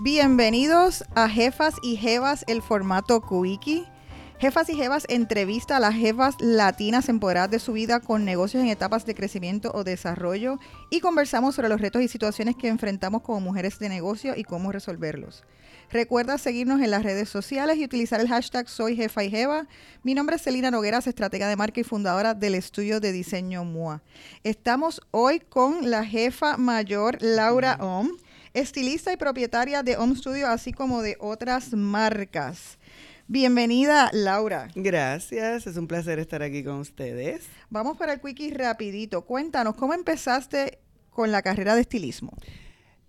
Bienvenidos a Jefas y Jevas, el formato Quickie. Jefas y Jevas entrevista a las jefas latinas empoderadas de su vida con negocios en etapas de crecimiento o desarrollo y conversamos sobre los retos y situaciones que enfrentamos como mujeres de negocio y cómo resolverlos. Recuerda seguirnos en las redes sociales y utilizar el hashtag Soy Jefa y Jeva. Mi nombre es Celina Nogueras, estratega de marca y fundadora del estudio de diseño MUA. Estamos hoy con la jefa mayor Laura Om, estilista y propietaria de Om Studio, así como de otras marcas. Bienvenida, Laura. Gracias, es un placer estar aquí con ustedes. Vamos para el quickie rapidito. Cuéntanos, ¿cómo empezaste con la carrera de estilismo?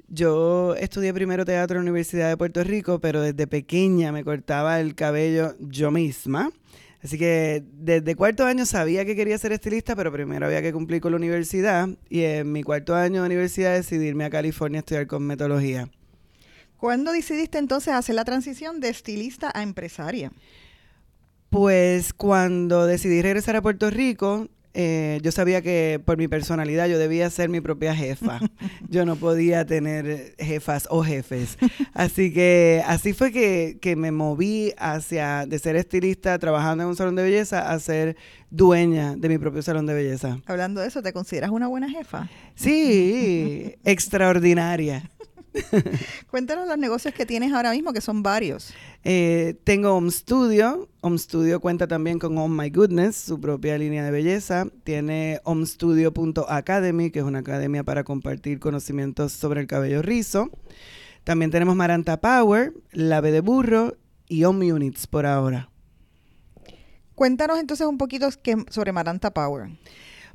Yo estudié primero teatro en la Universidad de Puerto Rico, pero desde pequeña me cortaba el cabello yo misma. Así que desde cuarto año sabía que quería ser estilista, pero primero había que cumplir con la universidad. Y en mi cuarto año de universidad decidí irme a California a estudiar cosmetología. ¿Cuándo decidiste entonces hacer la transición de estilista a empresaria? Pues cuando decidí regresar a Puerto Rico, eh, yo sabía que por mi personalidad yo debía ser mi propia jefa. Yo no podía tener jefas o jefes. Así que así fue que, que, me moví hacia de ser estilista trabajando en un salón de belleza a ser dueña de mi propio salón de belleza. Hablando de eso, ¿te consideras una buena jefa? Sí, extraordinaria. Cuéntanos los negocios que tienes ahora mismo, que son varios. Eh, tengo Home Studio. Home Studio cuenta también con Oh My Goodness, su propia línea de belleza. Tiene homestudio.academy, que es una academia para compartir conocimientos sobre el cabello rizo. También tenemos Maranta Power, La B de Burro y Home Units por ahora. Cuéntanos entonces un poquito sobre Maranta Power.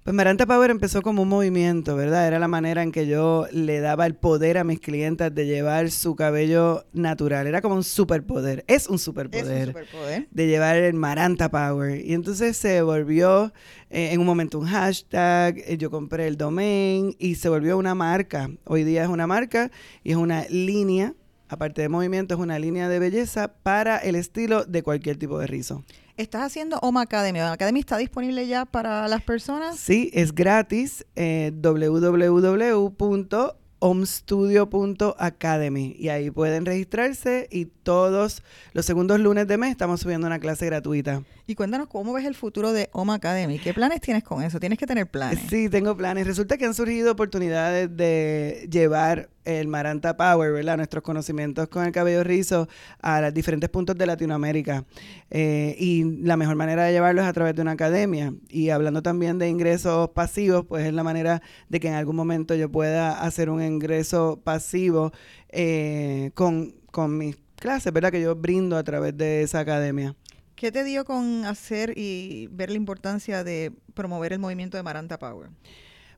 Pues Maranta Power empezó como un movimiento, ¿verdad? Era la manera en que yo le daba el poder a mis clientes de llevar su cabello natural. Era como un superpoder. Es un superpoder. Es un superpoder. De llevar el Maranta Power. Y entonces se volvió eh, en un momento un hashtag. Eh, yo compré el domain y se volvió una marca. Hoy día es una marca y es una línea. Aparte de movimiento, es una línea de belleza para el estilo de cualquier tipo de rizo. Estás haciendo OMA Academy. ¿OMA Academy está disponible ya para las personas? Sí, es gratis. Eh, www.omstudio.academy y ahí pueden registrarse y todos los segundos lunes de mes estamos subiendo una clase gratuita. Y cuéntanos cómo ves el futuro de OMA Academy. ¿Qué planes tienes con eso? Tienes que tener planes. Sí, tengo planes. Resulta que han surgido oportunidades de llevar el Maranta Power, ¿verdad? Nuestros conocimientos con el cabello rizo a diferentes puntos de Latinoamérica. Eh, y la mejor manera de llevarlo es a través de una academia. Y hablando también de ingresos pasivos, pues es la manera de que en algún momento yo pueda hacer un ingreso pasivo eh, con, con mis clases, ¿verdad? Que yo brindo a través de esa academia. ¿Qué te dio con hacer y ver la importancia de promover el movimiento de Maranta Power?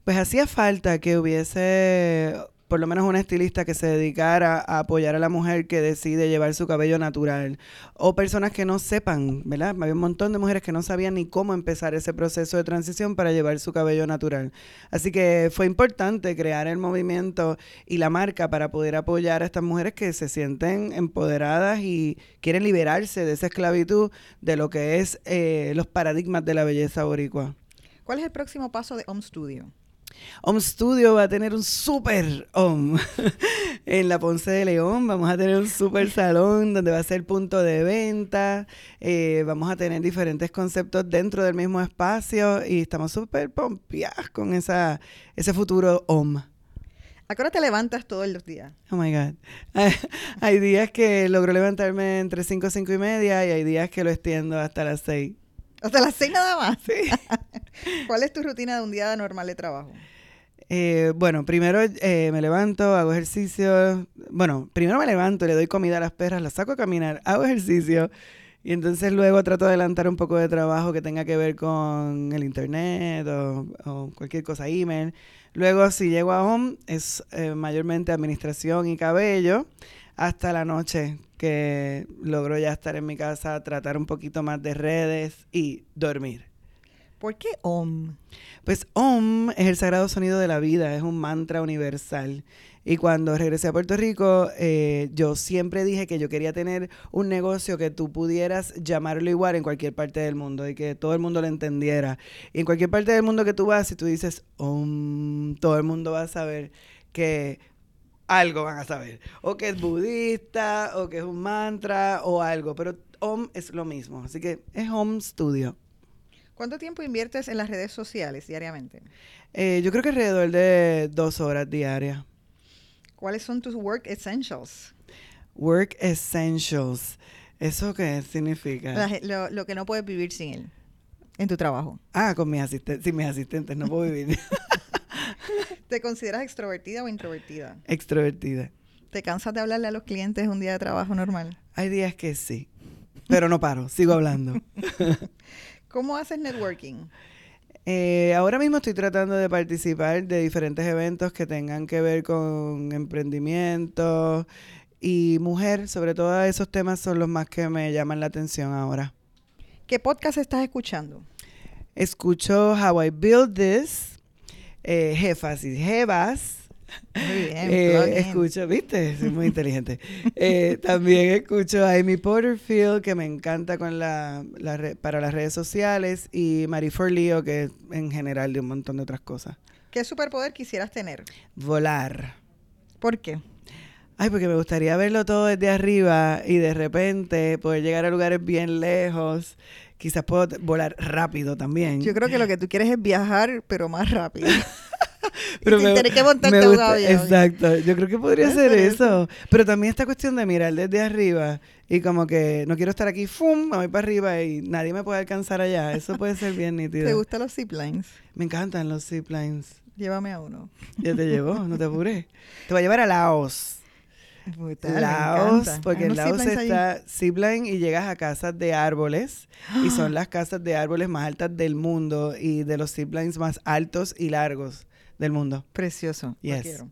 Pues hacía falta que hubiese por lo menos una estilista que se dedicara a apoyar a la mujer que decide llevar su cabello natural. O personas que no sepan, ¿verdad? Había un montón de mujeres que no sabían ni cómo empezar ese proceso de transición para llevar su cabello natural. Así que fue importante crear el movimiento y la marca para poder apoyar a estas mujeres que se sienten empoderadas y quieren liberarse de esa esclavitud de lo que es eh, los paradigmas de la belleza boricua. ¿Cuál es el próximo paso de Home Studio? Home Studio va a tener un super home en la Ponce de León. Vamos a tener un super salón donde va a ser punto de venta. Eh, vamos a tener diferentes conceptos dentro del mismo espacio y estamos súper pompeadas con esa, ese futuro home. ¿A qué hora te levantas todos los días? Oh my God. Hay días que logro levantarme entre 5 y 5 y media y hay días que lo extiendo hasta las 6. ¿Hasta las 6 nada más? Sí. ¿Cuál es tu rutina de un día normal de trabajo? Eh, bueno, primero eh, me levanto, hago ejercicio. Bueno, primero me levanto, le doy comida a las perras, las saco a caminar, hago ejercicio. Y entonces luego trato de adelantar un poco de trabajo que tenga que ver con el internet o, cualquier cosa, email. Luego, si llego a home, es eh, mayormente administración y cabello hasta la noche que logro ya estar en mi casa, tratar un poquito más de redes y dormir. ¿Por qué OM? Pues OM es el sagrado sonido de la vida, es un mantra universal. Y cuando regresé a Puerto Rico, eh, yo siempre dije que yo quería tener un negocio que tú pudieras llamarlo igual en cualquier parte del mundo y que todo el mundo lo entendiera. Y en cualquier parte del mundo que tú vas, si tú dices OM, todo el mundo va a saber que algo van a saber. O que es budista, o que es un mantra, o algo. Pero Om es lo mismo. Así que es Home Studio. ¿Cuánto tiempo inviertes en las redes sociales diariamente? Eh, yo creo que alrededor de dos horas diarias. ¿Cuáles son tus work essentials? Work Essentials. ¿Eso qué significa? La- lo, lo que no puedes vivir sin él en tu trabajo. Ah, con mis asistentes. Sí, mis asistentes. No puedo vivir. ¿Te consideras extrovertida o introvertida? Extrovertida. ¿Te cansas de hablarle a los clientes un día de trabajo normal? Hay días que sí. Pero no paro. Sigo hablando. ¿Cómo haces networking? Eh, ahora mismo estoy tratando de participar de diferentes eventos que tengan que ver con emprendimiento y mujer. Sobre todo esos temas son los más que me llaman la atención ahora. ¿Qué podcast estás escuchando? Escucho How I Build This, eh, Jefas y Jevas. Muy bien. Eh, escucho, ¿viste? Soy muy inteligente. Eh, también escucho a Amy Porterfield, que me encanta con la, la re- para las redes sociales, y Marie Forleo, que en general de un montón de otras cosas. ¿Qué superpoder quisieras tener? Volar. ¿Por qué? Ay, porque me gustaría verlo todo desde arriba y de repente poder llegar a lugares bien lejos. Quizás puedo volar rápido también. Yo creo que lo que tú quieres es viajar, pero más rápido. Pero sin me- tener que montarte un avión. Exacto, yo creo que podría ser eso. Pero también esta cuestión de mirar desde arriba y como que no quiero estar aquí, ¡fum! Me voy para arriba y nadie me puede alcanzar allá. Eso puede ser bien ¿Te nítido. gustan los ziplines? Me encantan los ziplines. Llévame a uno. Ya te llevó, no te apures. Te voy a llevar a Laos. Brutal, Laos, porque en Laos está zipline y llegas a casas de árboles y son las casas de árboles más altas del mundo y de los ziplines más altos y largos del mundo. Precioso. lo quiero.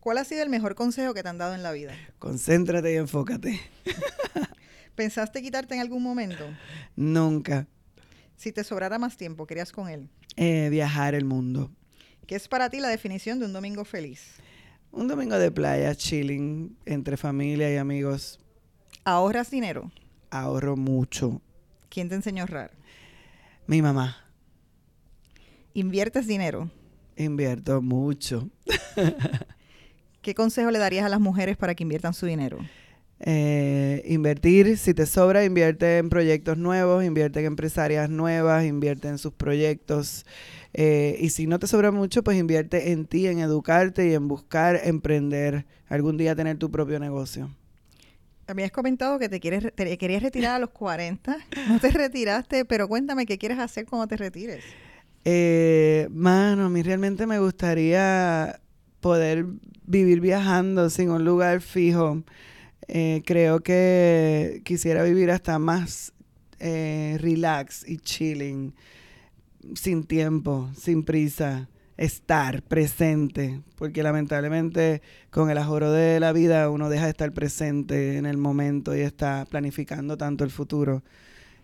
¿Cuál ha sido el mejor consejo que te han dado en la vida? Concéntrate y enfócate. ¿Pensaste quitarte en algún momento? Nunca Si te sobrara más tiempo, ¿querías con él? eh, viajar el mundo. ¿Qué es para ti la definición de un domingo feliz? Un domingo de playa, chilling, entre familia y amigos. ¿Ahorras dinero? Ahorro mucho. ¿Quién te enseñó a ahorrar? Mi mamá. ¿Inviertes dinero? Invierto mucho. ¿Qué consejo le darías a las mujeres para que inviertan su dinero? Eh, invertir, si te sobra, invierte en proyectos nuevos, invierte en empresarias nuevas, invierte en sus proyectos. Eh, y si no te sobra mucho, pues invierte en ti, en educarte y en buscar emprender, algún día tener tu propio negocio. Habías comentado que te, quieres, te querías retirar a los 40. No te retiraste, pero cuéntame qué quieres hacer cuando te retires. Eh, mano, a mí realmente me gustaría poder vivir viajando sin un lugar fijo. Eh, creo que quisiera vivir hasta más eh, relax y chilling, sin tiempo, sin prisa, estar presente, porque lamentablemente con el ajoro de la vida uno deja de estar presente en el momento y está planificando tanto el futuro,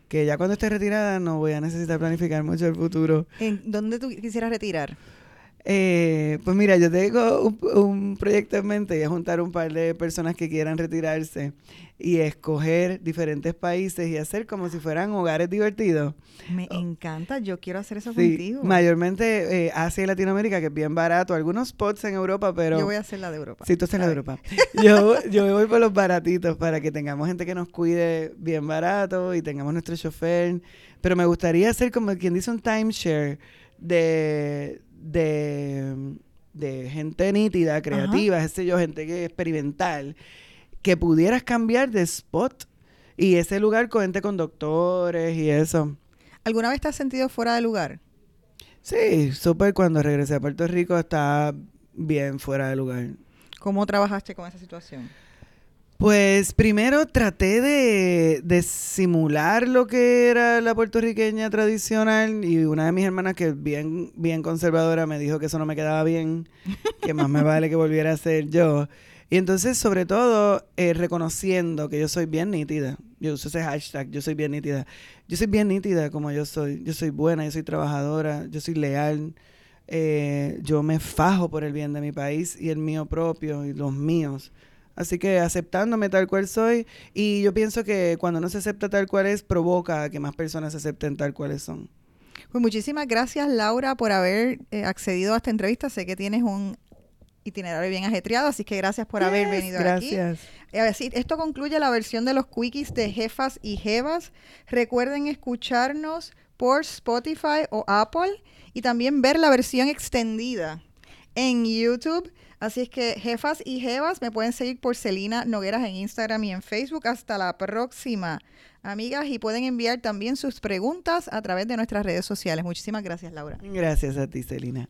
que ya cuando esté retirada no voy a necesitar planificar mucho el futuro. ¿En dónde tú quisieras retirar? Eh, pues mira, yo tengo un, un proyecto en mente y es juntar un par de personas que quieran retirarse y escoger diferentes países y hacer como si fueran hogares divertidos. Me encanta, yo quiero hacer eso. Sí, contigo. mayormente eh, Asia y Latinoamérica, que es bien barato. Algunos spots en Europa, pero... yo voy a hacer la de Europa. Sí, tú estás en la Ay. Europa. Yo, yo me voy por los baratitos para que tengamos gente que nos cuide bien barato y tengamos nuestro chofer. Pero me gustaría hacer como quien dice un timeshare de, de, de gente nítida, creativa, sé yo, gente que experimental, que pudieras cambiar de spot y ese lugar con gente con doctores y eso. ¿Alguna vez te has sentido fuera de lugar? Sí, súper cuando regresé a Puerto Rico estaba bien fuera de lugar. ¿Cómo trabajaste con esa situación? Pues primero traté de, de simular lo que era la puertorriqueña tradicional y una de mis hermanas que es bien, bien conservadora me dijo que eso no me quedaba bien, que más me vale que volviera a ser yo. Y entonces, sobre todo, eh, reconociendo que yo soy bien nítida. Yo uso ese hashtag, yo soy bien nítida. Yo soy bien nítida como yo soy. Yo soy buena, yo soy trabajadora, yo soy leal. Eh, yo me fajo por el bien de mi país y el mío propio y los míos. Así que aceptándome tal cual soy, y yo pienso que cuando no se acepta tal cual es, provoca a que más personas se acepten tal cuales son. Pues muchísimas gracias, Laura, por haber eh, accedido a esta entrevista. Sé que tienes un itinerario bien ajetreado, así que gracias por haber venido aquí. Gracias. Eh, esto concluye la versión de los quickies de Jefas y Jevas. Recuerden escucharnos por Spotify o Apple y también ver la versión extendida en YouTube. Así es que jefas y jevas me pueden seguir por Celina Nogueras en Instagram y en Facebook. Hasta la próxima, amigas. Y pueden enviar también sus preguntas a través de nuestras redes sociales. Muchísimas gracias, Laura. Gracias a ti, Celina.